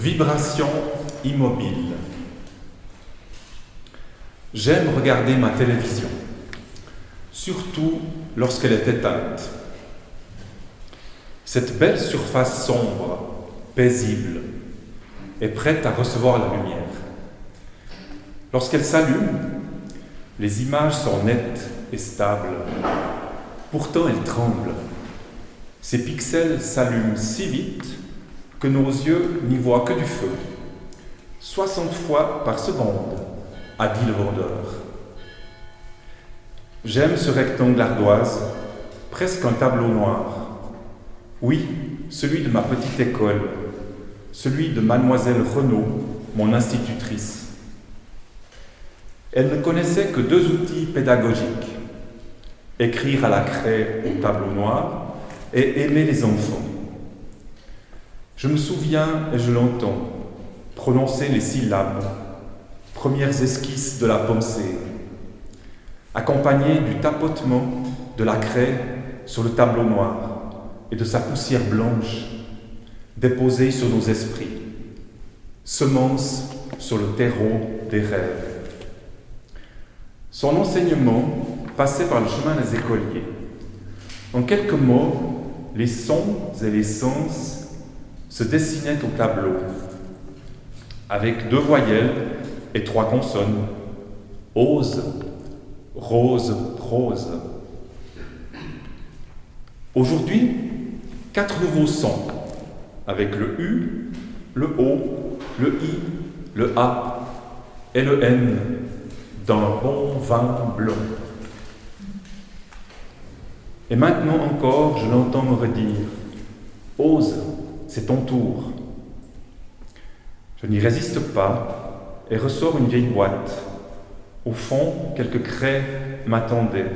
Vibration immobile. J'aime regarder ma télévision, surtout lorsqu'elle est éteinte. Cette belle surface sombre, paisible, est prête à recevoir la lumière. Lorsqu'elle s'allume, les images sont nettes et stables. Pourtant, elles tremblent. Ces pixels s'allument si vite que nos yeux n'y voient que du feu. 60 fois par seconde, a dit le vendeur. J'aime ce rectangle ardoise, presque un tableau noir. Oui, celui de ma petite école, celui de mademoiselle Renaud, mon institutrice. Elle ne connaissait que deux outils pédagogiques, écrire à la craie au tableau noir et aimer les enfants. Je me souviens et je l'entends prononcer les syllabes, premières esquisses de la pensée, accompagnées du tapotement de la craie sur le tableau noir et de sa poussière blanche déposée sur nos esprits, semence sur le terreau des rêves. Son enseignement passait par le chemin des écoliers. En quelques mots, les sons et les sens se dessinaient au tableau, avec deux voyelles et trois consonnes. Ose, rose, rose. Aujourd'hui, quatre nouveaux sons, avec le U, le O, le I, le A et le N, d'un bon vin blanc. Et maintenant encore, je l'entends me redire, ose, c'est ton tour. Je n'y résiste pas et ressors une vieille boîte. Au fond, quelques craies m'attendaient.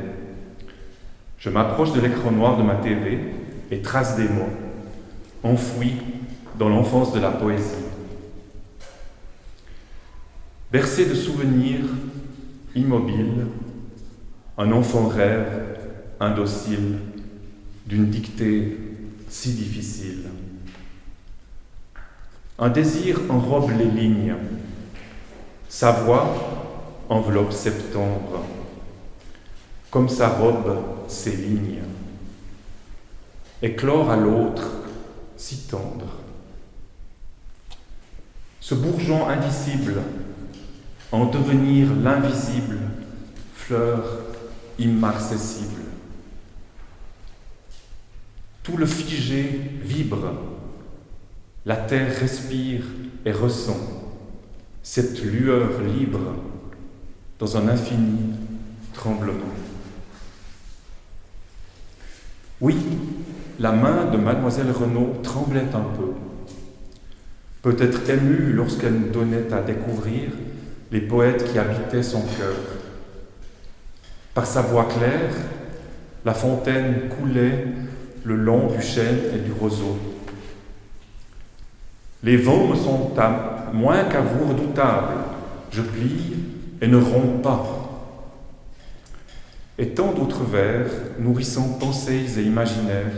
Je m'approche de l'écran noir de ma TV et trace des mots, enfouis dans l'enfance de la poésie. Bercé de souvenirs, immobile, un enfant rêve, indocile, d'une dictée si difficile. Un désir enrobe les lignes. Sa voix enveloppe septembre, comme sa robe ses lignes. Éclore à l'autre, si tendre. Ce bourgeon indicible, en devenir l'invisible, fleur immarcessible. Tout le figé vibre la terre respire et ressent cette lueur libre dans un infini tremblement. Oui, la main de mademoiselle Renaud tremblait un peu, peut-être émue lorsqu'elle nous donnait à découvrir les poètes qui habitaient son cœur. Par sa voix claire, la fontaine coulait le long du chêne et du roseau. Les vents me sont moins qu'à vous redoutables. Je plie et ne romps pas. Et tant d'autres vers, nourrissant pensées et imaginaires,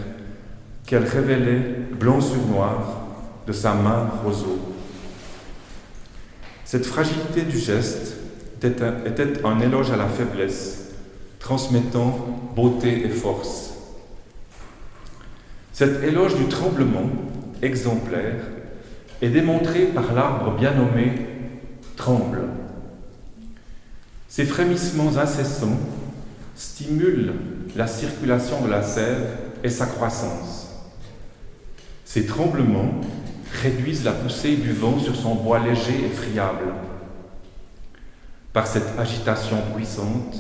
qu'elle révélait, blanc sur noir, de sa main roseau. Cette fragilité du geste était un éloge à la faiblesse, transmettant beauté et force. Cet éloge du tremblement exemplaire est démontré par l'arbre bien nommé tremble. Ces frémissements incessants stimulent la circulation de la sève et sa croissance. Ces tremblements réduisent la poussée du vent sur son bois léger et friable. Par cette agitation puissante,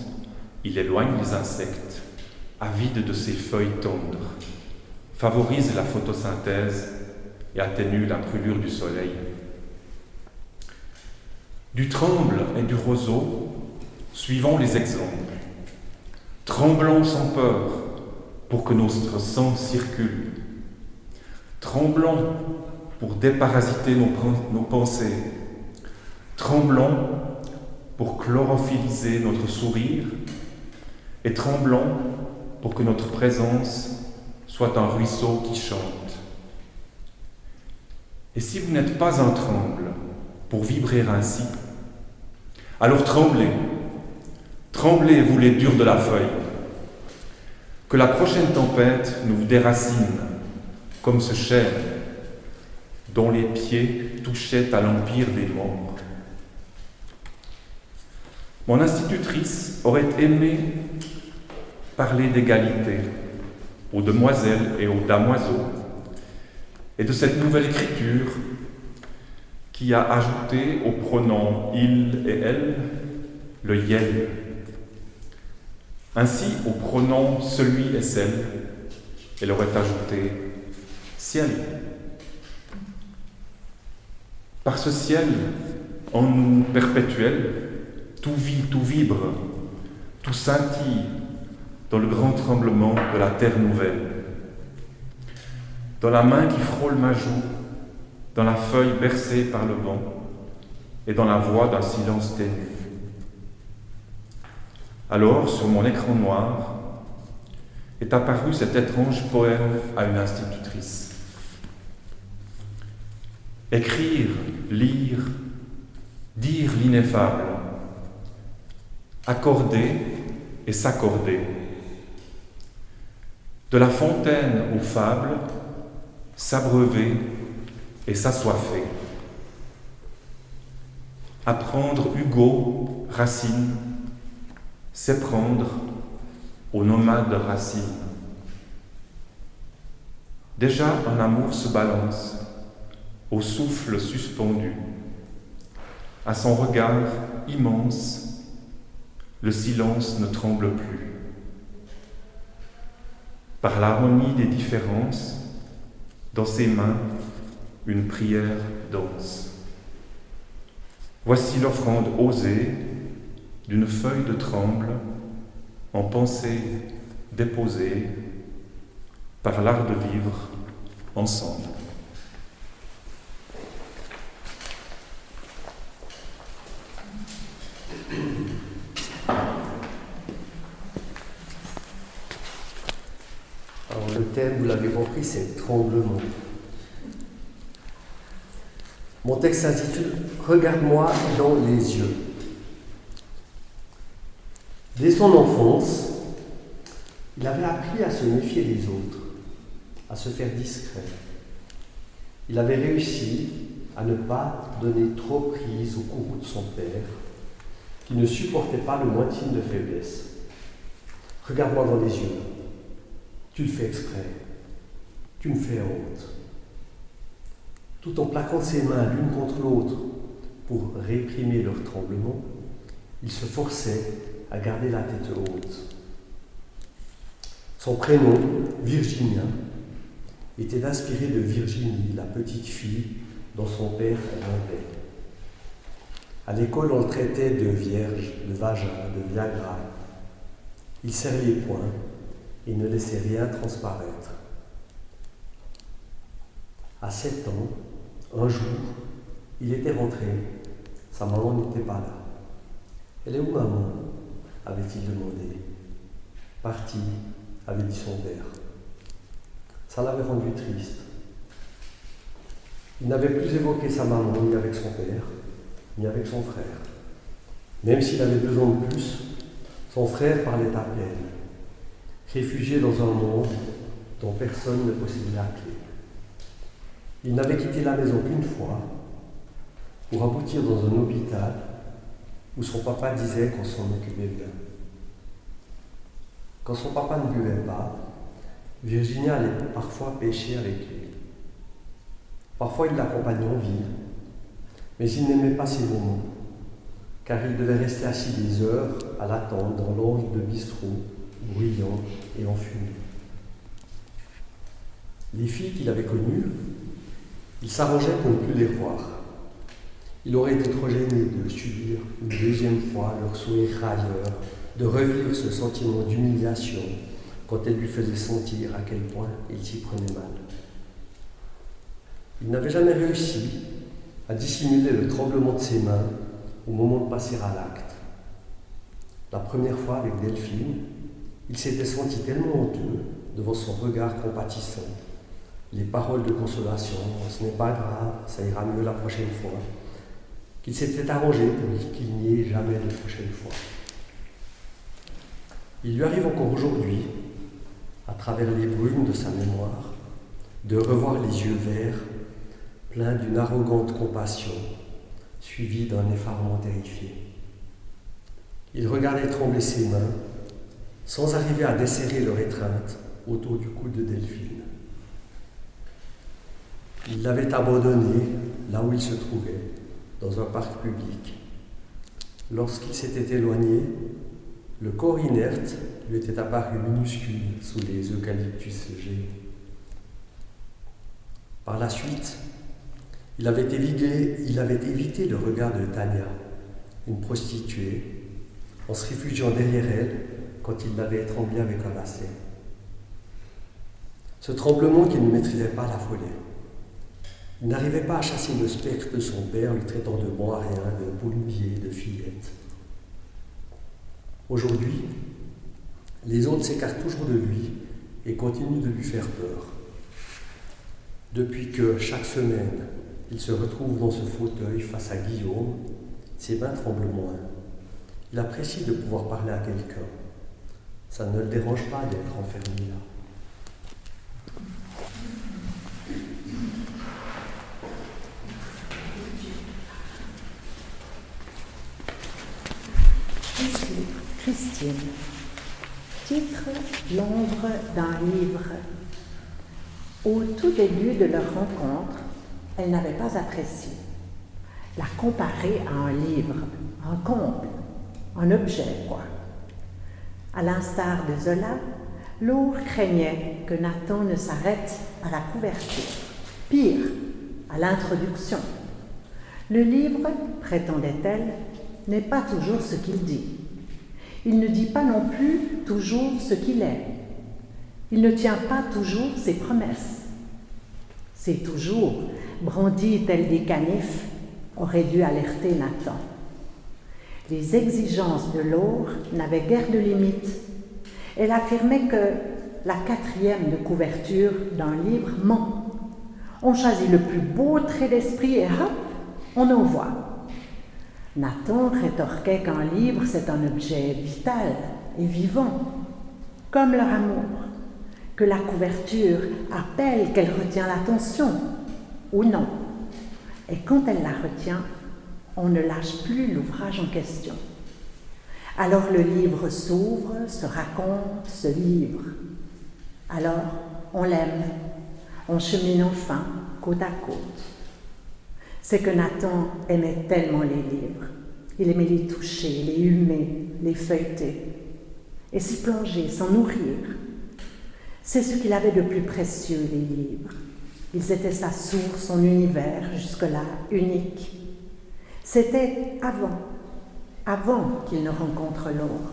il éloigne les insectes, avide de ses feuilles tendres, favorise la photosynthèse et atténue la brûlure du soleil. Du tremble et du roseau, suivons les exemples. Tremblons sans peur pour que notre sang circule. Tremblons pour déparasiter nos, pensées. Tremblons pour chlorophylliser notre sourire et tremblons pour que notre présence soit un ruisseau qui chante. Et si vous n'êtes pas un tremble pour vibrer ainsi, alors tremblez, tremblez, vous les durs de la feuille, que la prochaine tempête nous déracine comme ce chêne dont les pieds touchaient à l'empire des morts. Mon institutrice aurait aimé parler d'égalité aux demoiselles et aux damoiseaux et de cette nouvelle écriture qui a ajouté au pronom il et elle le yel. Ainsi, au pronom celui et celle, elle aurait ajouté ciel. Par ce ciel, en nous perpétuel, tout vit, tout vibre, tout scintille dans le grand tremblement de la terre nouvelle. Dans la main qui frôle ma joue, dans la feuille bercée par le vent et dans la voix d'un silence ténu. Alors, sur mon écran noir, est apparu cet étrange poème à une institutrice. Écrire, lire, dire l'ineffable, accorder et s'accorder. De la fontaine aux fables, s'abreuver et s'assoiffer. Apprendre Hugo, Racine, c'est prendre aux nomades Racine. Déjà un amour se balance au souffle suspendu, à son regard immense, le silence ne tremble plus. Par l'harmonie des différences, dans ses mains, une prière danse. Voici l'offrande osée d'une feuille de tremble en pensée déposée par l'art de vivre ensemble. Alors le thème, vous l'avez compris, c'est tremblement. Mon texte s'intitule Regarde-moi dans les yeux. Dès son enfance, il avait appris à se méfier des autres, à se faire discret. Il avait réussi à ne pas donner trop prise au courroux de son père, qui ne supportait pas le moins de faiblesse. Regarde-moi dans les yeux. Tu le fais exprès. Tu me fais honte tout en plaquant ses mains l'une contre l'autre pour réprimer leur tremblement, il se forçait à garder la tête haute. Son prénom, Virginia, était inspiré de Virginie, la petite fille dont son père rêvait. À l'école, on le traitait de vierge, de vagin, de viagra. Il serrait les poings et ne laissait rien transparaître. À sept ans, un jour, il était rentré, sa maman n'était pas là. Elle est où maman? avait-il demandé. Partie, avait dit son père. Ça l'avait rendu triste. Il n'avait plus évoqué sa maman ni avec son père, ni avec son frère. Même s'il avait besoin de plus, son frère parlait à peine, réfugié dans un monde dont personne ne possédait la clé. Il n'avait quitté la maison qu'une fois pour aboutir dans un hôpital où son papa disait qu'on s'en occupait bien. Quand son papa ne buvait pas, Virginia allait parfois pêcher avec lui. Parfois il l'accompagnait en ville, mais il n'aimait pas ces moments, car il devait rester assis des heures à l'attente dans l'angle de bistrot, bruyant et enfumé. Les filles qu'il avait connues il s'arrangeait pour ne plus les voir. Il aurait été trop gêné de subir une deuxième fois leur sourire railleur, de revivre ce sentiment d'humiliation quand elle lui faisait sentir à quel point il s'y prenait mal. Il n'avait jamais réussi à dissimuler le tremblement de ses mains au moment de passer à l'acte. La première fois avec Delphine, il s'était senti tellement honteux devant son regard compatissant les paroles de consolation, ce n'est pas grave, ça ira mieux la prochaine fois, qu'il s'était arrangé pour qu'il n'y ait jamais de prochaine fois. Il lui arrive encore aujourd'hui, à travers les brumes de sa mémoire, de revoir les yeux verts, pleins d'une arrogante compassion, suivie d'un effarement terrifié. Il regardait trembler ses mains, sans arriver à desserrer leur étreinte autour du cou de Delphine. Il l'avait abandonné là où il se trouvait, dans un parc public. Lorsqu'il s'était éloigné, le corps inerte lui était apparu minuscule sous les eucalyptus légers. Par la suite, il avait, évité, il avait évité le regard de Tania, une prostituée, en se réfugiant derrière elle quand il l'avait étranglée avec un lacet. Ce tremblement qu'il ne maîtrisait pas l'affolait. Il n'arrivait pas à chasser le spectre de son père, lui traitant de bon rien, de de fillette. Aujourd'hui, les autres s'écartent toujours de lui et continuent de lui faire peur. Depuis que chaque semaine, il se retrouve dans ce fauteuil face à Guillaume, ses mains tremblent moins. Il apprécie de pouvoir parler à quelqu'un. Ça ne le dérange pas d'être enfermé là. Christine. Titre L'ombre d'un livre. Au tout début de leur rencontre, elle n'avait pas apprécié. La comparer à un livre, un comble, un objet, quoi. À l'instar de Zola, Laure craignait que Nathan ne s'arrête à la couverture. Pire, à l'introduction. Le livre, prétendait-elle, n'est pas toujours ce qu'il dit. Il ne dit pas non plus toujours ce qu'il est. Il ne tient pas toujours ses promesses. C'est toujours, brandi tel des canifs, aurait dû alerter Nathan. Les exigences de l'or n'avaient guère de limites. Elle affirmait que la quatrième de couverture d'un livre ment. On choisit le plus beau trait d'esprit et hop, on envoie. Nathan rétorquait qu'un livre, c'est un objet vital et vivant, comme leur amour, que la couverture appelle qu'elle retient l'attention, ou non. Et quand elle la retient, on ne lâche plus l'ouvrage en question. Alors le livre s'ouvre, se raconte, se livre. Alors on l'aime, on chemine enfin côte à côte c'est que Nathan aimait tellement les livres. Il aimait les toucher, les humer, les feuilleter, et s'y plonger, s'en nourrir. C'est ce qu'il avait de plus précieux, les livres. Ils étaient sa source, son univers, jusque-là unique. C'était avant, avant qu'il ne rencontre l'or.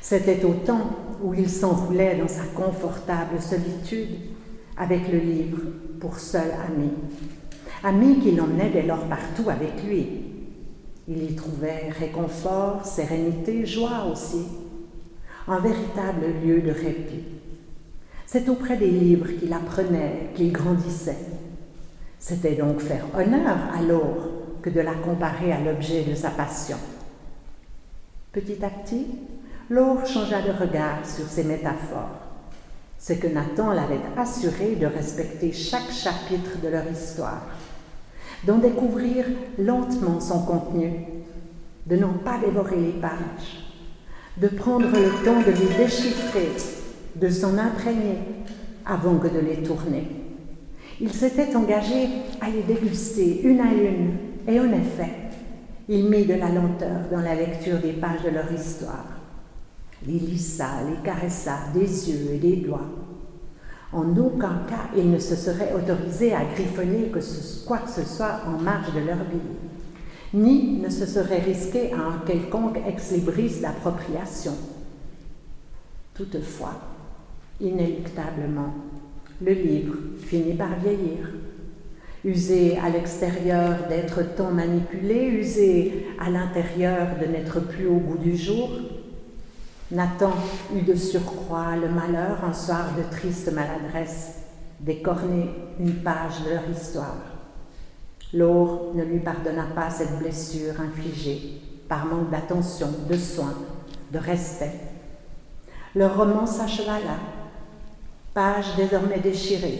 C'était au temps où il s'enroulait dans sa confortable solitude avec le livre pour seul ami ami qui l'emmenait dès lors partout avec lui. Il y trouvait réconfort, sérénité, joie aussi, un véritable lieu de répit. C'est auprès des livres qu'il apprenait, qu'il grandissait. C'était donc faire honneur à l'or que de la comparer à l'objet de sa passion. Petit à petit, l'or changea de regard sur ses métaphores. C'est que Nathan l'avait assuré de respecter chaque chapitre de leur histoire d'en découvrir lentement son contenu, de n'en pas dévorer les pages, de prendre le temps de les déchiffrer, de s'en imprégner avant que de les tourner. Il s'était engagé à les déguster une à une, et en effet, il mit de la lenteur dans la lecture des pages de leur histoire. Les lissa, les caressa des yeux et des doigts, en aucun cas, ils ne se seraient autorisés à griffonner quoi que ce soit en marge de leur vie, ni ne se seraient risqués à un quelconque ex-libris d'appropriation. Toutefois, inéluctablement, le livre finit par vieillir, usé à l'extérieur d'être tant manipulé, usé à l'intérieur de n'être plus au goût du jour, Nathan eut de surcroît le malheur, un soir de triste maladresse, décorner une page de leur histoire. Laure ne lui pardonna pas cette blessure infligée par manque d'attention, de soins, de respect. Leur roman s'acheva là, page désormais déchirée.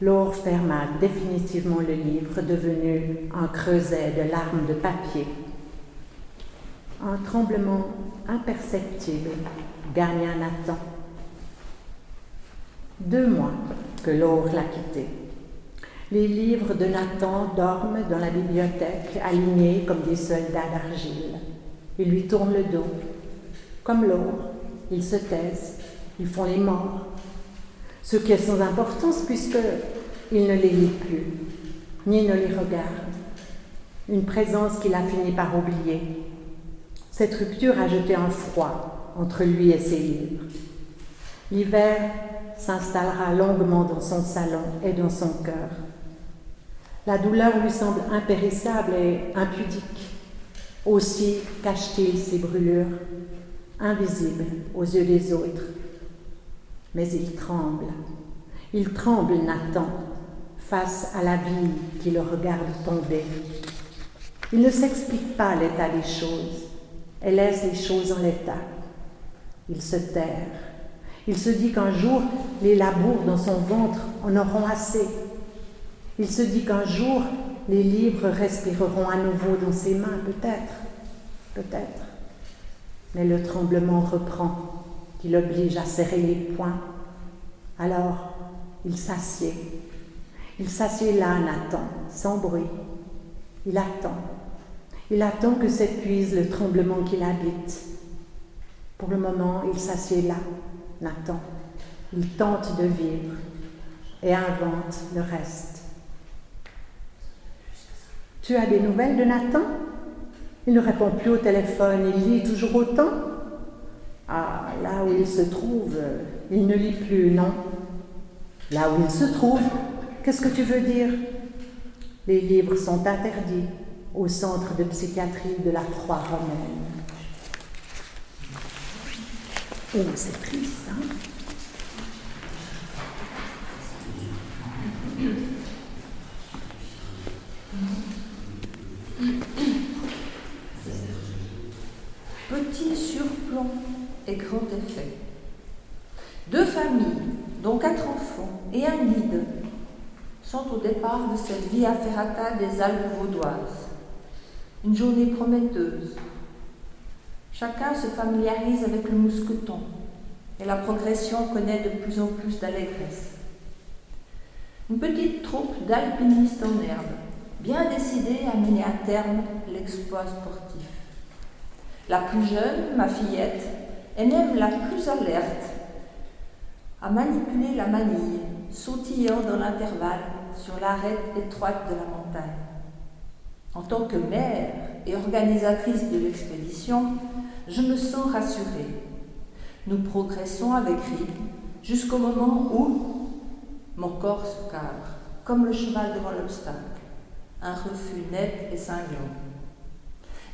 Laure ferma définitivement le livre devenu un creuset de larmes de papier. Un tremblement imperceptible gagna Nathan. Deux mois que Laure l'a quitté. Les livres de Nathan dorment dans la bibliothèque, alignés comme des soldats d'argile. Ils lui tournent le dos. Comme Laure, ils se taisent, ils font les morts. Ce qui est sans importance puisqu'il ne les lit plus, ni ne les regarde. Une présence qu'il a fini par oublier. Cette rupture a jeté un froid entre lui et ses livres. L'hiver s'installera longuement dans son salon et dans son cœur. La douleur lui semble impérissable et impudique. Aussi cache-t-il ses brûlures, invisibles aux yeux des autres. Mais il tremble. Il tremble, Nathan, face à la vie qui le regarde tomber. Il ne s'explique pas l'état des choses et laisse les choses en l'état. Il se terre. Il se dit qu'un jour, les labours dans son ventre en auront assez il se dit qu'un jour, les livres respireront à nouveau dans ses mains, peut-être, peut-être. Mais le tremblement reprend, qui l'oblige à serrer les poings. Alors, il s'assied. Il s'assied là, Nathan, sans bruit. Il attend. Il attend que s'épuise le tremblement qui l'habite. Pour le moment, il s'assied là, Nathan. Il tente de vivre et invente le reste. Tu as des nouvelles de Nathan? Il ne répond plus au téléphone, il lit toujours autant? Ah, là où il se trouve, il ne lit plus, non. Là où il se trouve, qu'est-ce que tu veux dire? Les livres sont interdits au centre de psychiatrie de la Croix romaine. Oh, c'est triste, hein? Petit surplomb et grand effet. Deux familles, dont quatre enfants et un guide, sont au départ de cette via ferrata des Alpes vaudoises. Une journée prometteuse. Chacun se familiarise avec le mousqueton et la progression connaît de plus en plus d'allégresse. Une petite troupe d'alpinistes en herbe, bien décidée à mener à terme l'exploit sportif. La plus jeune, ma fillette, est même la plus alerte à manipuler la manille, sautillant dans l'intervalle sur l'arête étroite de la montagne. En tant que mère et organisatrice de l'expédition, je me sens rassurée. Nous progressons avec rythme jusqu'au moment où mon corps se cadre, comme le cheval devant l'obstacle, un refus net et cinglant.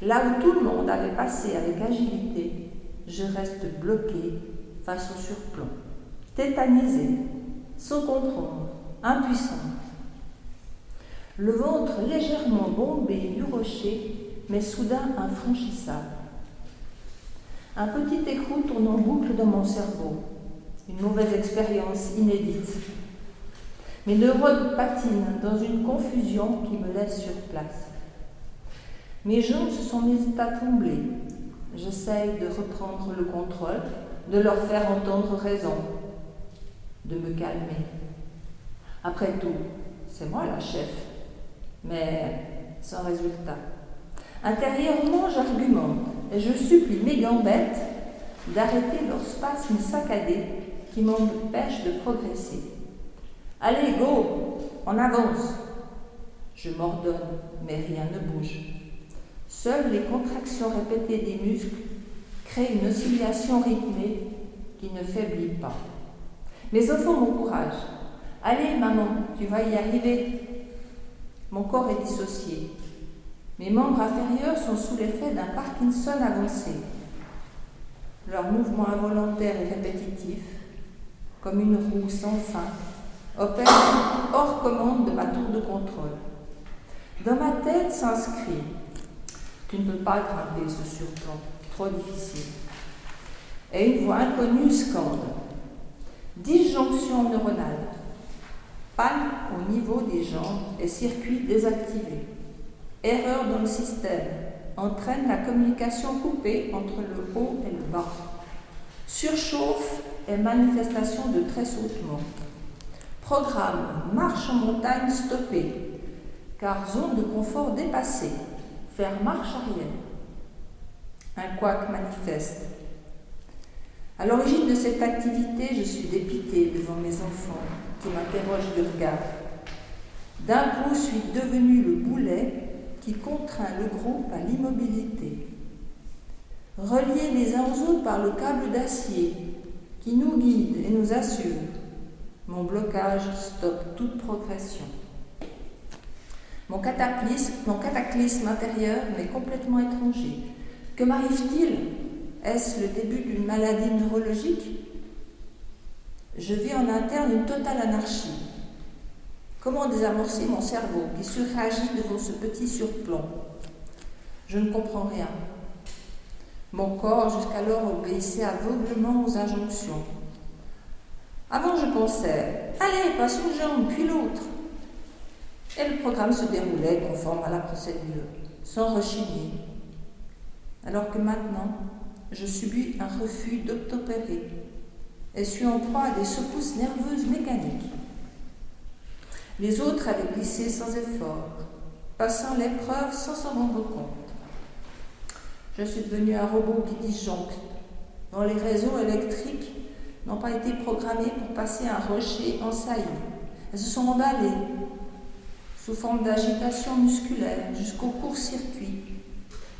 Là où tout le monde avait passé avec agilité, je reste bloqué face au surplomb, tétanisé, sans comprendre, impuissant. Le ventre légèrement bombé du rocher, mais soudain infranchissable. Un petit écrou tourne en boucle dans mon cerveau, une mauvaise expérience inédite. Mes neurones patinent dans une confusion qui me laisse sur place. Mes jambes se sont mises à trembler. J'essaye de reprendre le contrôle, de leur faire entendre raison, de me calmer. Après tout, c'est moi la chef, mais sans résultat. Intérieurement, j'argumente et je supplie mes gambettes d'arrêter leur spasme saccadé qui m'empêche de progresser. Allez, go, on avance. Je m'ordonne, mais rien ne bouge. Seules les contractions répétées des muscles créent une oscillation rythmée qui ne faiblit pas. Mes enfants m'encouragent. Allez, maman, tu vas y arriver. Mon corps est dissocié. Mes membres inférieurs sont sous l'effet d'un Parkinson avancé. Leur mouvement involontaire et répétitif, comme une roue sans fin, opère hors commande de ma tour de contrôle. Dans ma tête s'inscrit Tu ne peux pas grimper ce surplomb, trop difficile. Et une voix inconnue scande Disjonction neuronale. Panne au niveau des jambes et circuit désactivé. Erreur dans le système entraîne la communication coupée entre le haut et le bas. Surchauffe et manifestation de tressautement. Programme marche en montagne stoppée, car zone de confort dépassée. Marche arrière. Un couac manifeste. À l'origine de cette activité, je suis dépitée devant mes enfants qui m'interrogent de regard. D'un coup, suis devenu le boulet qui contraint le groupe à l'immobilité. Reliés les uns aux autres par le câble d'acier qui nous guide et nous assure, mon blocage stoppe toute progression. Mon cataclysme, mon cataclysme intérieur m'est complètement étranger. Que m'arrive-t-il? Est-ce le début d'une maladie neurologique? Je vis en interne une totale anarchie. Comment désamorcer mon cerveau qui surréagit devant ce petit surplomb? Je ne comprends rien. Mon corps, jusqu'alors, obéissait aveuglement aux injonctions. Avant, je pensais Allez, passe une jambe, puis l'autre. Et le programme se déroulait conforme à la procédure, sans rechigner. Alors que maintenant, je subis un refus d'obtopérer et suis en proie à des secousses nerveuses mécaniques. Les autres avaient glissé sans effort, passant l'épreuve sans s'en rendre compte. Je suis devenu un robot qui disjoncte, dont les réseaux électriques n'ont pas été programmés pour passer un rocher en saillie. Elles se sont emballées sous forme d'agitation musculaire jusqu'au court-circuit,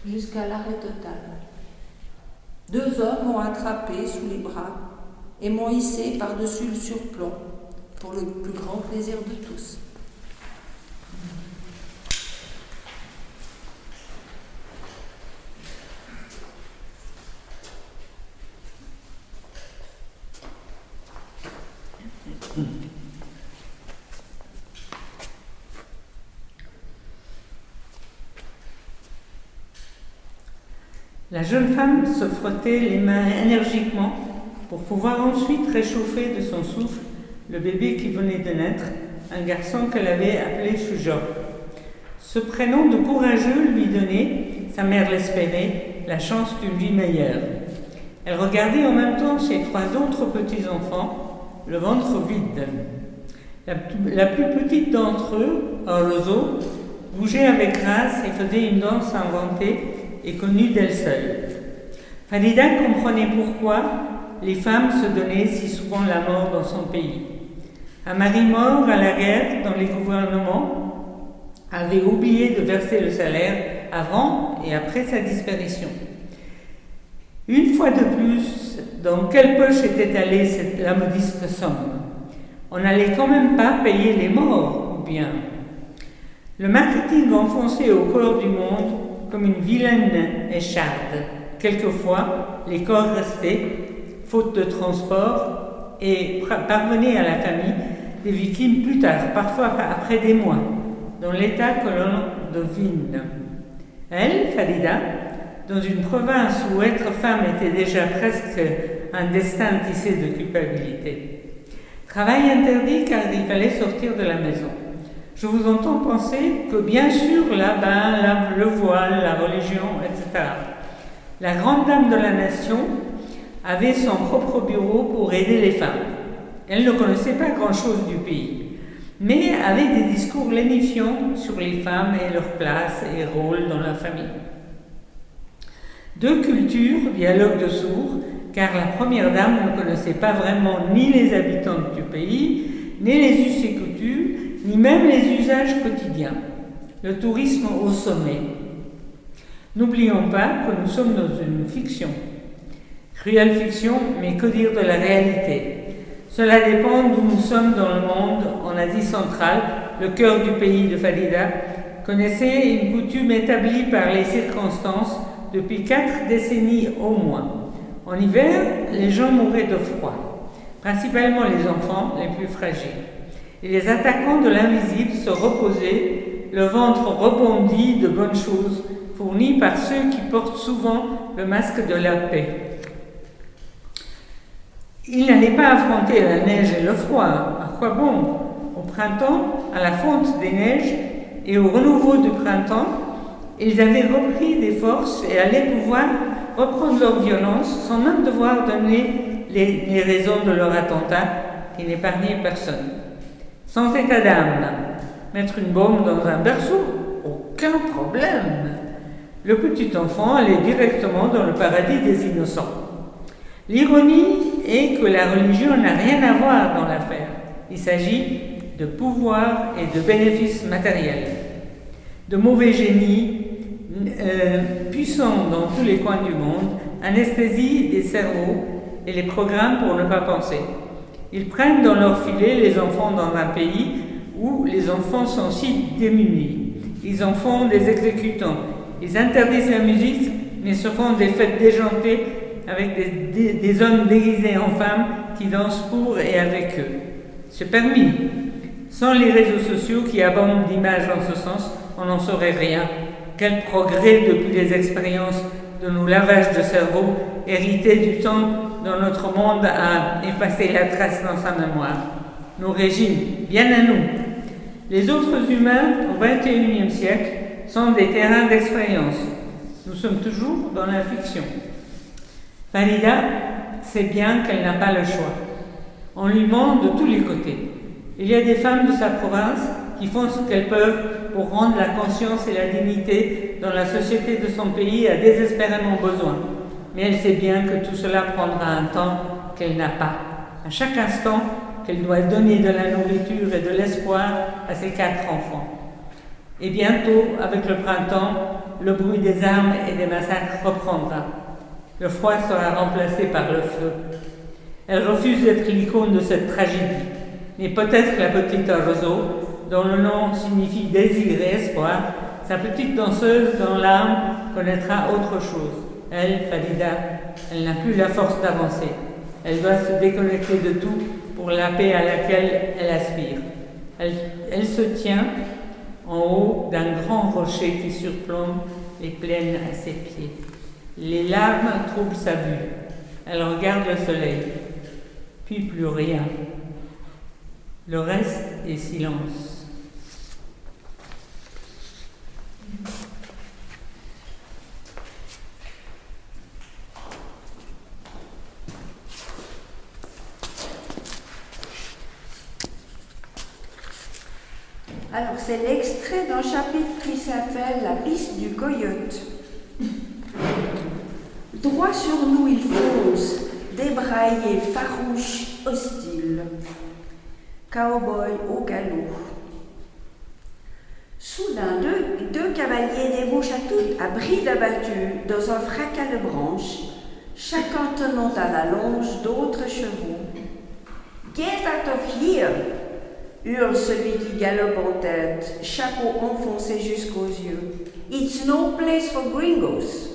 jusqu'à l'arrêt total. Deux hommes m'ont attrapé sous les bras et m'ont hissé par-dessus le surplomb pour le plus grand plaisir de tous. La jeune femme se frottait les mains énergiquement pour pouvoir ensuite réchauffer de son souffle le bébé qui venait de naître, un garçon qu'elle avait appelé Shujo. Ce prénom de courageux lui donnait, sa mère l'espérait, la chance d'une vie meilleure. Elle regardait en même temps ses trois autres petits-enfants, le ventre vide. La, plus petite d'entre eux, Orozo, bougeait avec grâce et faisait une danse inventée et connue d'elle seule. Farida comprenait pourquoi les femmes se donnaient si souvent la mort dans son pays. Un mari mort à la guerre dans les gouvernements avait oublié de verser le salaire avant et après sa disparition. Une fois de plus, dans quelle poche était allée cette, la somme? On n'allait quand même pas payer les morts, ou bien? Le marketing enfoncé au corps du monde comme une vilaine écharde. Quelquefois, les corps restaient, faute de transport, et parvenait à la famille des victimes plus tard, parfois après des mois, dans l'état que l'on devine. Elle, Farida, dans une province où être femme était déjà presque un destin tissé de culpabilité. Travail interdit car il fallait sortir de la maison. Je vous entends penser que bien sûr là-bas, le voile, la religion, etc. La grande dame de la nation avait son propre bureau pour aider les femmes. Elle ne connaissait pas grand-chose du pays, mais avait des discours lénifiants sur les femmes et leur place et rôle dans la famille. Deux cultures, dialogue de sourds, car la première dame ne connaissait pas vraiment ni les habitants du pays, ni les us et coutumes, ni même les usages quotidiens. Le tourisme au sommet. N'oublions pas que nous sommes dans une fiction. Cruelle fiction, mais que dire de la réalité? Cela dépend d'où nous sommes dans le monde, en Asie centrale, le cœur du pays de Falida, connaissait une coutume établie par les circonstances depuis quatre décennies au moins. En hiver, les gens mouraient de froid, principalement les enfants les plus fragiles. Et les attaquants de l'invisible se reposaient, le ventre rebondi de bonnes choses fournies par ceux qui portent souvent le masque de la paix. Ils n'allaient pas affronter la neige et le froid, à quoi bon? Au printemps, à la fonte des neiges et au renouveau du printemps, ils avaient repris des forces et allaient pouvoir reprendre leur violence sans même devoir donner les, les raisons de leur attentat qui n'épargnaient personne. Sans état d'âme, mettre une bombe dans un berceau, aucun problème. Le petit enfant allait directement dans le paradis des innocents. L'ironie est que la religion n'a rien à voir dans l'affaire. Il s'agit de pouvoir et de bénéfices matériels, de mauvais génies euh, puissants dans tous les coins du monde, anesthésie des cerveaux et les programmes pour ne pas penser. Ils prennent dans leur filet les enfants dans un pays où les enfants sont si démunis. Ils en font des exécutants. Ils interdisent la musique, mais se font des fêtes déjantées avec des, hommes déguisés en femmes qui dansent pour et avec eux. C'est permis. Sans les réseaux sociaux qui abondent d'images en ce sens, on n'en saurait rien. Quel progrès depuis les expériences de nos lavages de cerveau hérités du temps dont notre monde a effacé la trace dans sa mémoire. Nos régimes, bien à nous. Les autres humains au XXIe siècle sont des terrains d'expérience. Nous sommes toujours dans la fiction. Farida sait bien qu'elle n'a pas le choix. On lui ment de tous les côtés. Il y a des femmes de sa province qui font ce qu'elles peuvent pour rendre la conscience et la dignité dans la société de son pays a désespérément besoin mais elle sait bien que tout cela prendra un temps qu'elle n'a pas. À chaque instant qu'elle doit donner de la nourriture et de l'espoir à ses quatre enfants. Et bientôt, avec le printemps, le bruit des armes et des massacres reprendra. Le froid sera remplacé par le feu. Elle refuse d'être l'icône de cette tragédie, mais peut-être la petite Roseau, dont le nom signifie désir et espoir, sa petite danseuse dans l'âme connaîtra autre chose. Elle, Farida, elle n'a plus la force d'avancer. Elle doit se déconnecter de tout pour la paix à laquelle elle aspire. Elle, elle se tient en haut d'un grand rocher qui surplombe les plaines à ses pieds. Les larmes troublent sa vue. Elle regarde le soleil, puis plus rien. Le reste est silence. Alors, c'est l'extrait d'un chapitre qui s'appelle La piste du coyote. Droit sur nous, il fonce, débraillé, farouche, hostile. Cowboy au galop. Soudain, deux, cavaliers débouchent à tout à bride abattue dans un fracas de branches, chacun tenant à la longe d'autres chevaux. Get out of! Hurle celui qui galope en tête, chapeau enfoncé jusqu'aux yeux. It's no place for gringos.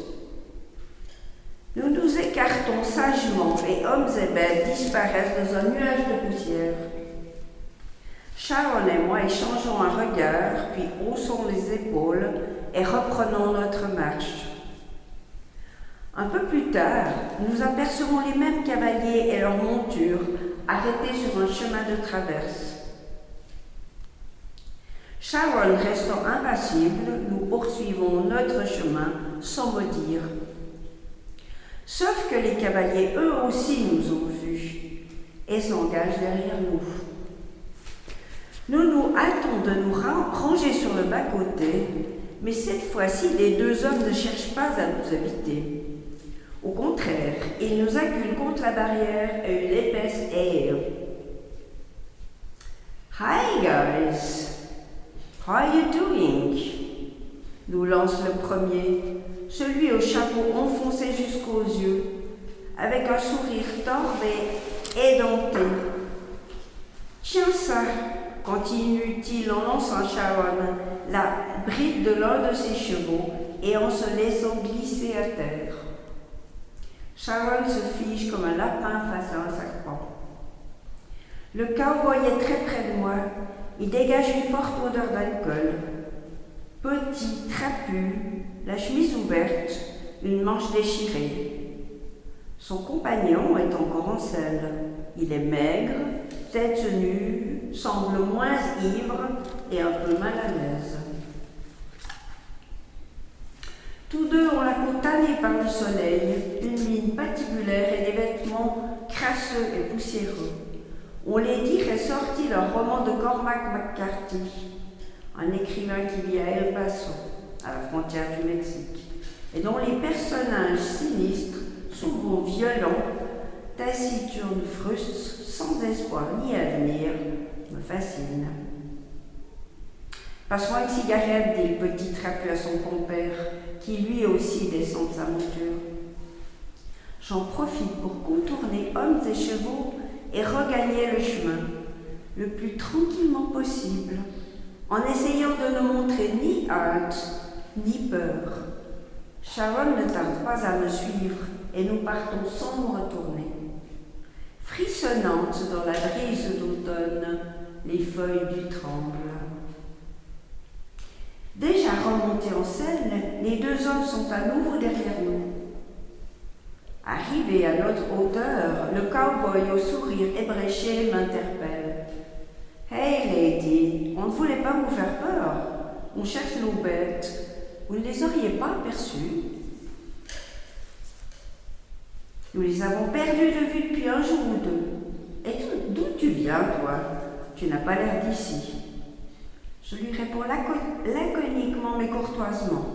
Nous nous écartons sagement et hommes et bêtes disparaissent dans un nuage de poussière. Sharon et moi échangeons un regard, puis haussons les épaules et reprenons notre marche. Un peu plus tard, nous apercevons les mêmes cavaliers et leurs montures arrêtés sur un chemin de traverse. Sharon restant impassible, nous poursuivons notre chemin sans me dire. Sauf que les cavaliers, eux aussi, nous ont vus et s'engagent derrière nous. Nous nous hâtons de nous ranger sur le bas-côté, mais cette fois-ci, les deux hommes ne cherchent pas à nous éviter. Au contraire, ils nous acculent contre la barrière et une épaisse air. Hi guys! How are you doing? nous lance le premier, celui au chapeau enfoncé jusqu'aux yeux, avec un sourire tordu et édenté. Tiens ça, continue-t-il en lançant Sharon la bride de l'un de ses chevaux et en se laissant glisser à terre. Sharon se fige comme un lapin face à un serpent. Le cowboy est très près de moi. Il dégage une forte odeur d'alcool. Petit, trapu, la chemise ouverte, une manche déchirée. Son compagnon est encore en selle. Il est maigre, tête nue, semble moins ivre et un peu mal à l'aise. Tous deux ont la peau tannée par le soleil, une mine et des vêtements crasseux et poussiéreux. On les dirait sortis d'un roman de Cormac McCarthy, un écrivain qui vit à El Paso, à la frontière du Mexique, et dont les personnages sinistres, souvent violents, taciturnes, frustres, sans espoir ni avenir, me fascinent. Passe-moi une cigarette, dit le petit trapu à son compère, qui lui aussi descend de sa monture. J'en profite pour contourner hommes et chevaux et regagner le chemin, le plus tranquillement possible, en essayant de ne montrer ni hâte ni peur. Sharon ne tarde pas à me suivre et nous partons sans nous retourner. Frissonnantes dans la brise d'automne, les feuilles du tremblent. Déjà remontés en scène, les deux hommes sont à nouveau derrière nous. Arrivé à notre hauteur, le cowboy au sourire ébréché m'interpelle. Hey lady, on ne voulait pas vous faire peur. On cherche nos bêtes. Vous ne les auriez pas aperçues Nous les avons perdues de vue depuis un jour ou deux. Et d'où tu viens, toi? Tu n'as pas l'air d'ici. Je lui réponds laconiquement mais courtoisement.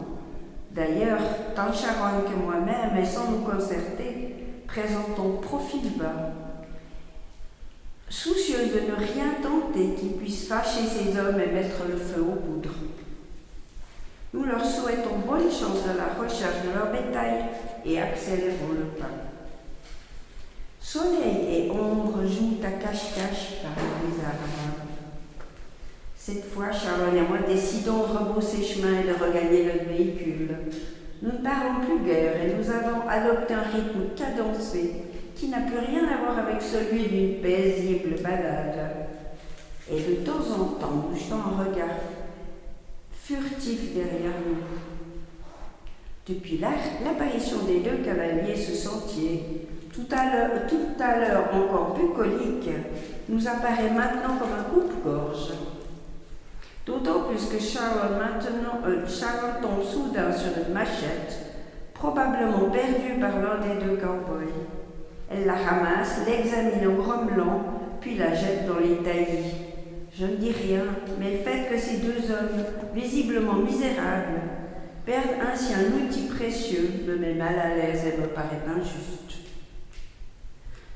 D'ailleurs, tant Sharon que moi-même, et sans nous concerter, présentons profil bas. Soucieux de ne rien tenter qui puisse fâcher ces hommes et mettre le feu aux poudres. Nous leur souhaitons bonne chance dans la recherche de leur bétail et accélérons le pas. Soleil et ombre jouent à cache-cache par les arbres. Cette fois, Sharon et moi décidons de rebrousser chemin et de regagner notre véhicule. Nous ne parlons plus guère et nous avons adopté un rythme cadencé qui n'a plus rien à voir avec celui d'une paisible balade. Et de temps en temps, nous jetons un regard furtif derrière nous. Depuis l'apparition des deux cavaliers, ce sentier, tout à l'heure encore bucolique, nous apparaît maintenant comme un coupe-gorge. D'autant plus que Sharon, maintenant, euh, tombe soudain sur une machette, probablement perdue par l'un des deux cowboys. Elle la ramasse, l'examine en grommelant, puis la jette dans les taillis. Je ne dis rien, mais le fait que ces deux hommes, visiblement misérables, perdent ainsi un outil précieux me met mal à l'aise et me paraît injuste.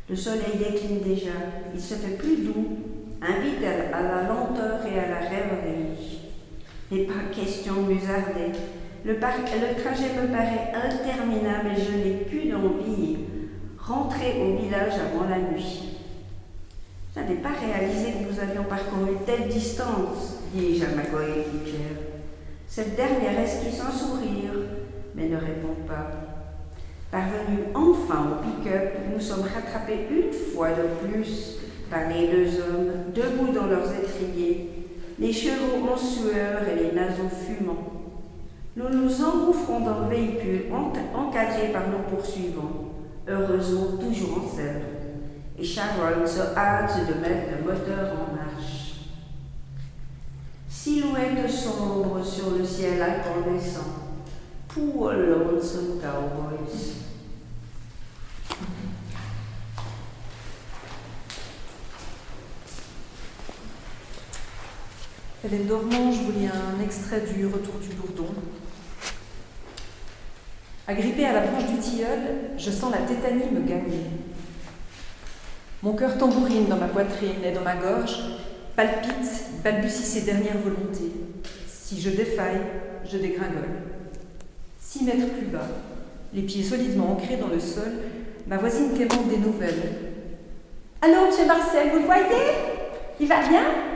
Le soleil décline déjà, il se fait plus doux, invite à la lenteur et à la rêverie. N'est pas question. Le, trajet me paraît interminable et je n'ai plus d'envie. Rentrer au village avant la nuit. Je n'avais pas réalisé que nous avions parcouru telle distance, dis-je à ma. Cette dernière esquisse un sourire, mais ne répond pas. Parvenus enfin au pick-up, nous sommes rattrapés une fois de plus par les deux hommes, debout dans leurs étriers, les chevaux en sueur et les naseaux fumants. Nous nous engouffrons dans le véhicule encadré par nos poursuivants, heureusement toujours en selle, et Sharon se hâte de mettre le moteur en marche. Silhouette sombre sur le ciel incandescent. Poor lonesome cowboys. Hélène Dormand, je vous lis un extrait du Retour du Bourdon. Agrippée à la branche du tilleul, je sens la tétanie me gagner. Mon cœur tambourine dans ma poitrine et dans ma gorge, palpite, balbutie ses dernières volontés. Si je défaille, je dégringole. Six mètres plus bas, les pieds solidement ancrés dans le sol, ma voisine quémande des nouvelles. Allô, monsieur Marcel, vous le voyez? Il va bien?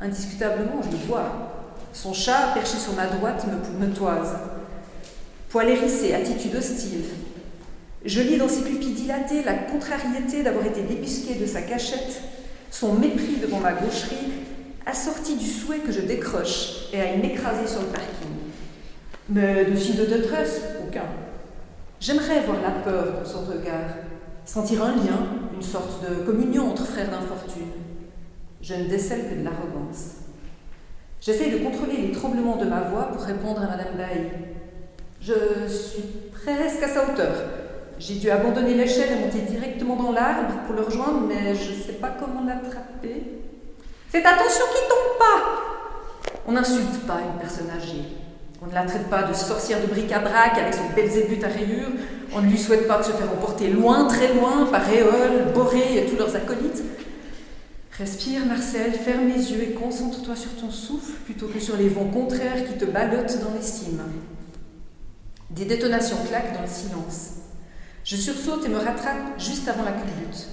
Indiscutablement, je le vois. Son chat, perché sur ma droite, me, toise. Poil hérissé, attitude hostile. Je lis dans ses pupilles dilatées la contrariété d'avoir été débusqué de sa cachette, son mépris devant ma gaucherie, assorti du souhait que je décroche et aille m'écraser sur le parking. Mais de signe de détresse, aucun. J'aimerais voir la peur dans son regard, sentir un lien, une sorte de communion entre frères d'infortune. Je ne décèle que de l'arrogance. J'essaie de contrôler les tremblements de ma voix pour répondre à Madame Bailly. Je suis presque à sa hauteur. J'ai dû abandonner l'échelle et monter directement dans l'arbre pour le rejoindre, mais je ne sais pas comment l'attraper. Faites attention qu'il tombe pas On n'insulte pas une personne âgée. On ne la traite pas de sorcière de bric-à-brac avec son belzébuth à rayures. On ne lui souhaite pas de se faire emporter loin, très loin, par Réole, Boré et tous leurs acolytes. Respire, Marcel, ferme les yeux et concentre-toi sur ton souffle plutôt que sur les vents contraires qui te ballottent dans les cimes. Des détonations claquent dans le silence. Je sursaute et me rattrape juste avant la culbute.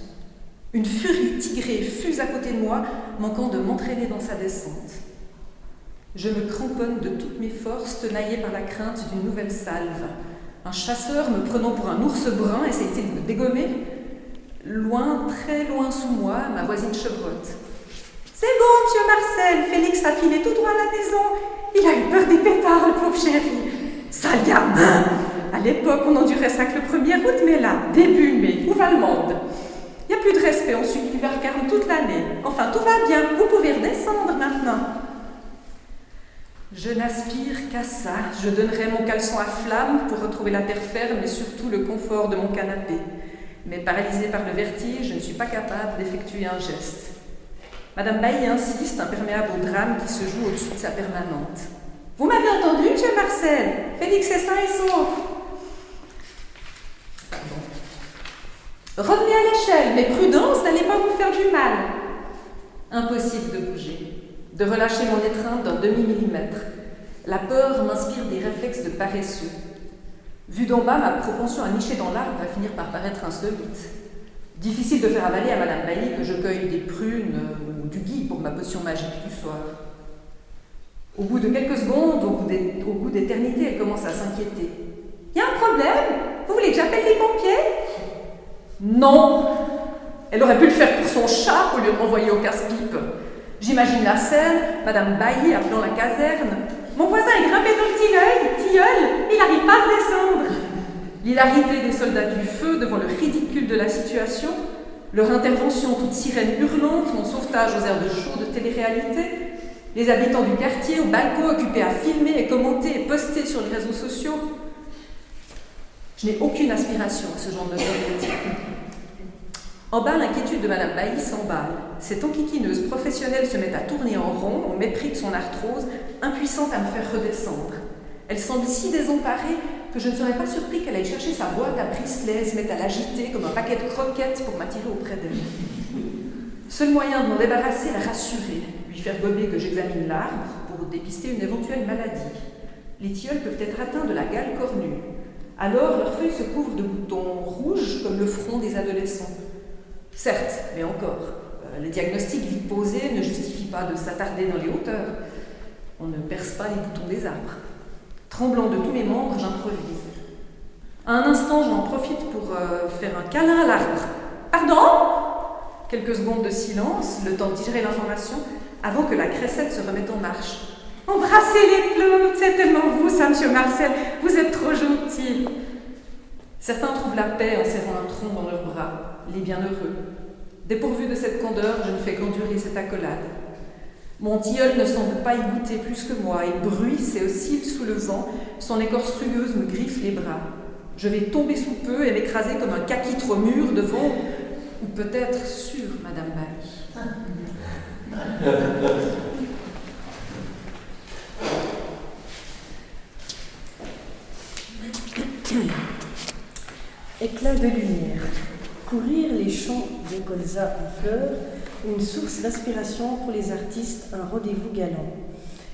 Une furie tigrée fuse à côté de moi, manquant de m'entraîner dans sa descente. Je me cramponne de toutes mes forces, tenaillée par la crainte d'une nouvelle salve. Un chasseur me prenant pour un ours brun essaye-t-il de me dégommer? Loin, très loin sous moi, ma voisine chevrotte. C'est bon, monsieur Marcel, Félix a filé tout droit à la maison. Il a eu peur des pétards, le pauvre chéri. Sale gamin À l'époque, on endurait ça que le 1er août, mais là, début mai, où va le monde? Il n'y a plus de respect, on subit l'hiver 40 toute l'année. Enfin, tout va bien, vous pouvez redescendre maintenant. Je n'aspire qu'à ça. Je donnerai mon caleçon à flamme pour retrouver la terre ferme et surtout le confort de mon canapé. Mais paralysée par le vertige, je ne suis pas capable d'effectuer un geste. Madame Bailly insiste, imperméable au drame qui se joue au-dessus de sa permanente. Vous m'avez entendu, monsieur Marcel? Félix est sain et sauf. Revenez à l'échelle, mais prudence, n'allez pas vous faire du mal. Impossible de bouger, de relâcher mon étreinte d'un demi-millimètre. La peur m'inspire des réflexes de paresseux. Vu d'en bas, ma propension à nicher dans l'arbre va finir par paraître insolite. Difficile de faire avaler à Madame Bailly que je cueille des prunes ou du gui pour ma potion magique du soir. Au bout de quelques secondes, au bout d'éternité, elle commence à s'inquiéter. Y a un problème? Vous voulez que j'appelle les pompiers? Non Elle aurait pu le faire pour son chat au lieu de m'envoyer au casse-pipe. J'imagine la scène, Madame Bailly appelant la caserne. Mon voisin est grimpé dans le tilleul, il n'arrive pas à redescendre. L'hilarité des soldats du feu devant le ridicule de la situation, leur intervention toute sirène hurlante, mon sauvetage aux airs de chaud de télé-réalité, les habitants du quartier au balcon occupés à filmer et commenter et poster sur les réseaux sociaux. Je n'ai aucune aspiration à ce genre de notoriété. En bas, l'inquiétude de Madame Bailly s'emballe. Cette enquiquineuse professionnelle se met à tourner en rond, au mépris de son arthrose, impuissante à me faire redescendre. Elle semble si désemparée que je ne serais pas surpris qu'elle aille chercher sa boîte à Prisley, se mette à l'agiter comme un paquet de croquettes pour m'attirer auprès d'elle. Seul moyen de m'en débarrasser, la rassurer, lui faire gober que j'examine l'arbre pour dépister une éventuelle maladie. Les tilleuls peuvent être atteints de la gale cornue. Alors leurs feuilles se couvrent de boutons rouges comme le front des adolescents. Certes, mais encore, euh, le diagnostic vite posé ne justifie pas de s'attarder dans les hauteurs. On ne perce pas les boutons des arbres. Tremblant de tous mes membres, j'improvise. À un instant, j'en profite pour euh, faire un câlin à l'arbre. Pardon? Quelques secondes de silence, le temps de digérer l'information, avant que la cressette se remette en marche. Embrassez les plantes, c'est tellement vous, ça, monsieur Marcel. Vous êtes trop gentil. Certains trouvent la paix en serrant un tronc dans leurs bras, les bienheureux. Dépourvu de cette candeur, je ne fais qu'endurer cette accolade. Mon tilleul ne semble pas y goûter plus que moi et bruisse et oscille sous le vent, son écorce rugueuse me griffe les bras. Je vais tomber sous peu et m'écraser comme un kaki trop mûr devant, ou peut-être sur Madame Bailly. Éclat de lumière. Courir les champs de colza en fleurs, une source d'inspiration pour les artistes, un rendez-vous galant.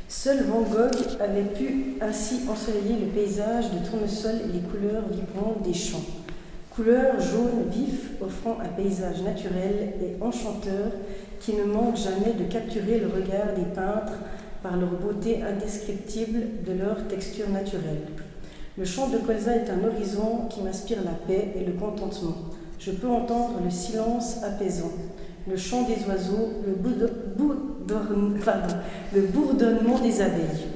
Seul Van Gogh avait pu ainsi ensoleiller le paysage de tournesol et les couleurs vibrantes des champs. Couleurs jaunes vifs offrant un paysage naturel et enchanteur qui ne manque jamais de capturer le regard des peintres par leur beauté indescriptible de leur texture naturelle. Le chant de colza est un horizon qui m'inspire la paix et le contentement. Je peux entendre le silence apaisant. le chant des oiseaux, le, bourdonnement des abeilles.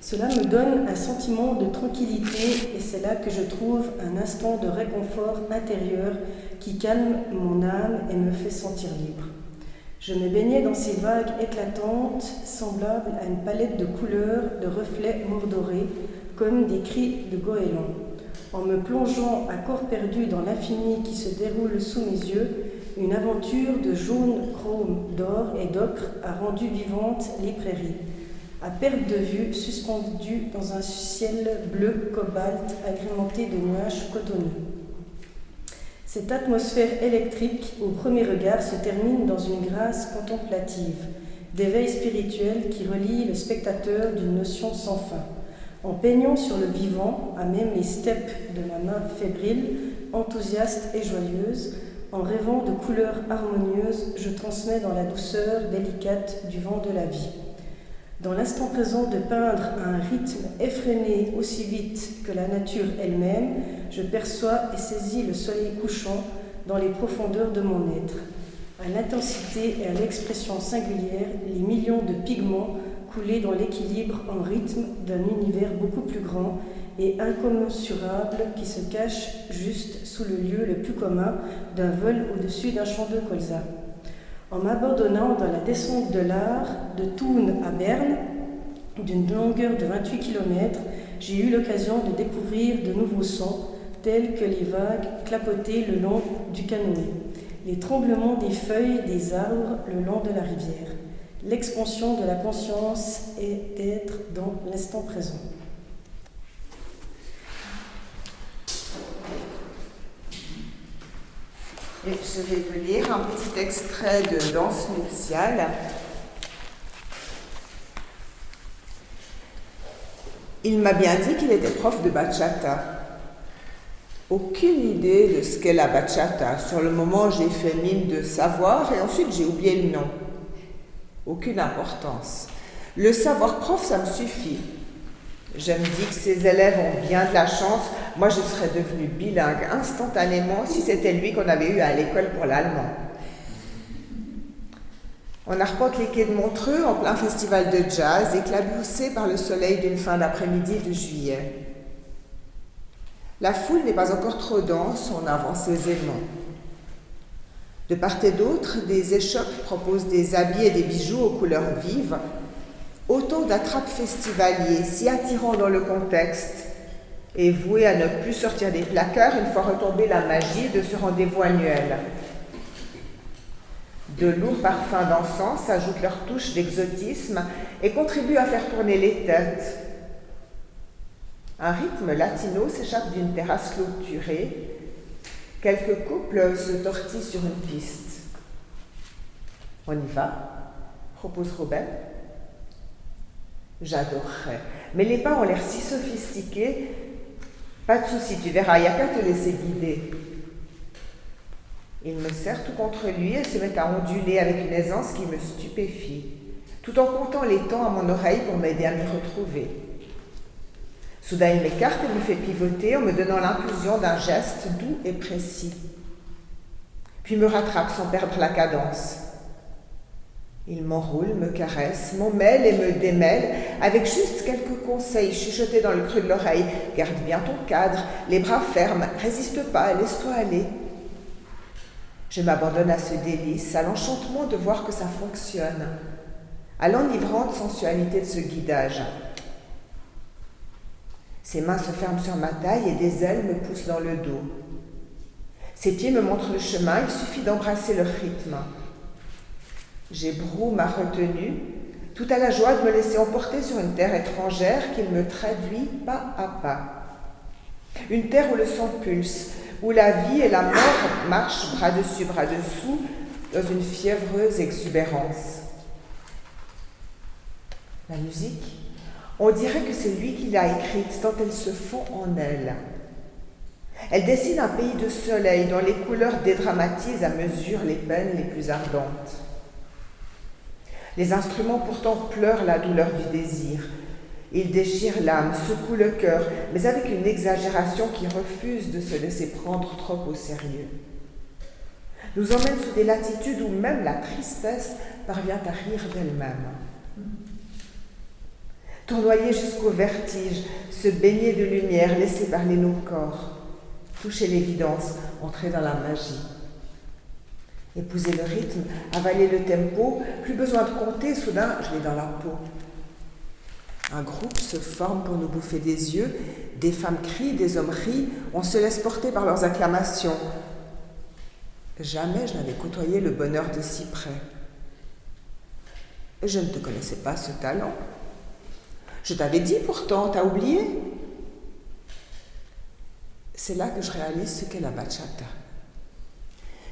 Cela me donne un sentiment de tranquillité et c'est là que je trouve un instant de réconfort intérieur qui calme mon âme et me fait sentir libre. Je me baignais dans ces vagues éclatantes, semblables à une palette de couleurs, de reflets mordorés, comme des cris de goélands. En me plongeant à corps perdu dans l'infini qui se déroule sous mes yeux, une aventure de jaune, chrome, d'or et d'ocre a rendu vivantes les prairies à perte de vue, suspendu dans un ciel bleu cobalt agrémenté de nuages cotonneux. Cette atmosphère électrique, au premier regard, se termine dans une grâce contemplative, d'éveil spirituel qui relie le spectateur d'une notion sans fin. En peignant sur le vivant, à même les steppes de ma main fébrile, enthousiaste et joyeuse, en rêvant de couleurs harmonieuses, je transmets dans la douceur délicate du vent de la vie dans l'instant présent de peindre à un rythme effréné aussi vite que la nature elle-même, je perçois et saisis le soleil couchant dans les profondeurs de mon être. À l'intensité et à l'expression singulière, les millions de pigments coulés dans l'équilibre en rythme d'un univers beaucoup plus grand et incommensurable qui se cache juste sous le lieu le plus commun d'un vol au-dessus d'un champ de colza. En m'abandonnant dans la descente de l'art de Thun à Berne, d'une longueur de 28 km, j'ai eu l'occasion de découvrir de nouveaux sons, tels que les vagues clapotées le long du canoë, les tremblements des feuilles des arbres le long de la rivière. L'expansion de la conscience est d'être dans l'instant présent. je vais vous lire un petit extrait de Danse nuptiale. Il m'a bien dit qu'il était prof de bachata. Aucune idée de ce qu'est la bachata. Sur le moment, j'ai fait mine de savoir et ensuite j'ai oublié le nom. Aucune importance. Le savoir prof, ça me suffit. Je me dis que ces élèves ont bien de la chance. Moi, je serais devenue bilingue instantanément si c'était lui qu'on avait eu à l'école pour l'allemand. On arpente les quais de Montreux en plein festival de jazz, éclaboussé par le soleil d'une fin d'après-midi de juillet. La foule n'est pas encore trop dense, on avance aisément. De part et d'autre, des échoppes proposent des habits et des bijoux aux couleurs vives, Autant d'attrapes festivaliers si attirants dans le contexte et voués à ne plus sortir des placards une fois retombée la magie de ce rendez-vous annuel. De lourds parfums d'encens ajoutent leur touche d'exotisme et contribuent à faire tourner les têtes. Un rythme latino s'échappe d'une terrasse clôturée. Quelques couples se tortillent sur une piste. On y va propose Robert. J'adorerais. Mais les pas ont l'air si sophistiqués. Pas de souci, tu verras, il n'y a qu'à te laisser guider. Il me serre tout contre lui et se met à onduler avec une aisance qui me stupéfie, tout en comptant les temps à mon oreille pour m'aider à m'y retrouver. Soudain, il m'écarte et me fait pivoter en me donnant l'impulsion d'un geste doux et précis. Puis me rattrape sans perdre la cadence. Il m'enroule, me caresse, m'emmêle et me démêle, avec juste quelques conseils chuchotés dans le creux de l'oreille. Garde bien ton cadre, les bras fermes, résiste pas, laisse-toi aller. Je m'abandonne à ce délice, à l'enchantement de voir que ça fonctionne, à l'enivrante sensualité de ce guidage. Ses mains se ferment sur ma taille et des ailes me poussent dans le dos. Ses pieds me montrent le chemin, il suffit d'embrasser leur rythme. J'ébroue ma retenue, tout à la joie de me laisser emporter sur une terre étrangère qu'il me traduit pas à pas. Une terre où le sang pulse, où la vie et la mort marchent bras dessus, bras dessous, dans une fiévreuse exubérance. La musique, on dirait que c'est lui qui l'a écrite tant elle se fond en elle. Elle dessine un pays de soleil dont les couleurs dédramatisent à mesure les peines les plus ardentes. Les instruments pourtant pleurent la douleur du désir. Ils déchirent l'âme, secouent le cœur, mais avec une exagération qui refuse de se laisser prendre trop au sérieux. nous emmène sous des latitudes où même la tristesse parvient à rire d'elle-même. Tournoyer jusqu'au vertige, se baigner de lumière laissée par les nos corps, toucher l'évidence, entrer dans la magie. Épouser le rythme, avaler le tempo, plus besoin de compter, soudain je l'ai dans la peau. Un groupe se forme pour nous bouffer des yeux, des femmes crient, des hommes rient, on se laisse porter par leurs acclamations. Jamais je n'avais côtoyé le bonheur de si près. Je ne te connaissais pas ce talent. Je t'avais dit pourtant, t'as oublié C'est là que je réalise ce qu'est la bachata.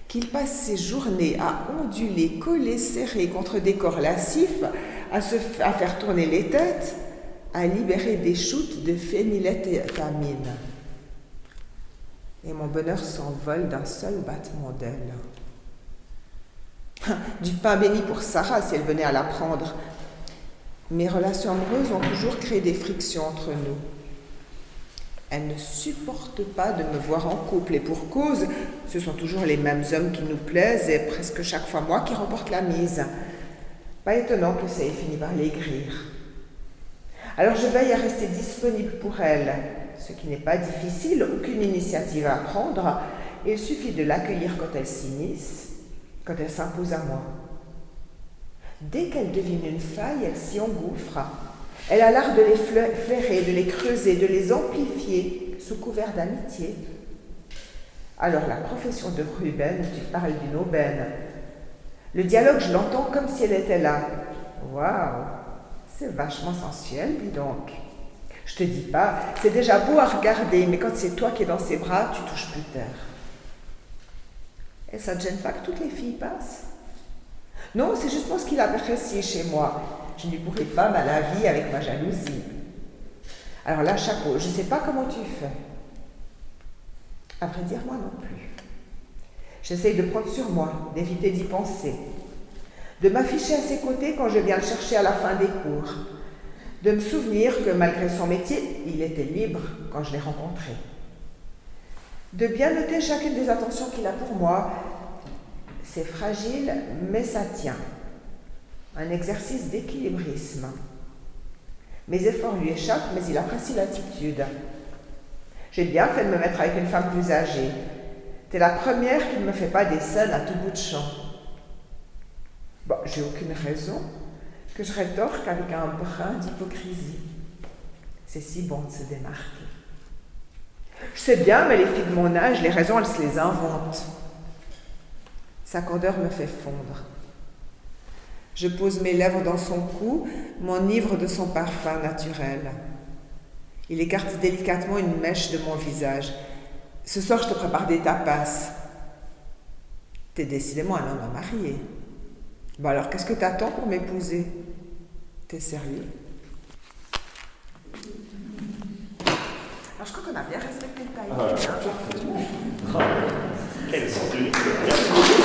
Qu'il passe ses journées à onduler, coller, serrer contre des corps lascifs, à, se, faire tourner les têtes, à libérer des shoots de phénylétamine. Et mon bonheur s'envole d'un seul battement d'aile. Du pain béni pour Sarah si elle venait à l'apprendre. Mes relations amoureuses ont toujours créé des frictions entre nous. Elle ne supporte pas de me voir en couple et pour cause, ce sont toujours les mêmes hommes qui nous plaisent et presque chaque fois moi qui remporte la mise. Pas étonnant que ça ait fini par l'aigrir. Alors je veille à rester disponible pour elle, ce qui n'est pas difficile, aucune initiative à prendre, il suffit de l'accueillir quand elle s'initie, quand elle s'impose à moi. Dès qu'elle devine une faille, elle s'y engouffre. Elle a l'art de les flairer, de les creuser, de les amplifier sous couvert d'amitié. Alors la profession de Ruben, tu parles d'une aubaine. Le dialogue, je l'entends comme si elle était là. Waouh, c'est vachement sensuel, dis donc. Je te dis pas, c'est déjà beau à regarder, mais quand c'est toi qui es dans ses bras, tu touches plus terre. Et ça ne gêne pas que toutes les filles passent? Non, c'est justement ce qu'il apprécie chez moi. Je ne pourrais pas mal la vie avec ma jalousie. Alors là, chapeau, je ne sais pas comment tu fais. Après dire, moi non plus. J'essaye de prendre sur moi, d'éviter d'y penser, de m'afficher à ses côtés quand je viens le chercher à la fin des cours, de me souvenir que malgré son métier, il était libre quand je l'ai rencontré, de bien noter chacune des attentions qu'il a pour moi. C'est fragile, mais ça tient. Un exercice d'équilibrisme. Mes efforts lui échappent, mais il apprécie l'attitude. J'ai bien fait de me mettre avec une femme plus âgée. T'es la première qui ne me fait pas des scènes à tout bout de champ. Bon, j'ai aucune raison que je rétorque avec un brin d'hypocrisie. C'est si bon de se démarquer. Je sais bien, mais les filles de mon âge, les raisons, elles se les inventent. Sa candeur me fait fondre. Je pose mes lèvres dans son cou, m'enivre de son parfum naturel. Il écarte délicatement une mèche de mon visage. Ce soir, je te prépare des tapas. T'es décidément un homme à marier. Bon alors, qu'est-ce que t'attends pour m'épouser? T'es sérieux? Alors, je crois qu'on a bien respecté le timing. Ah. Quel de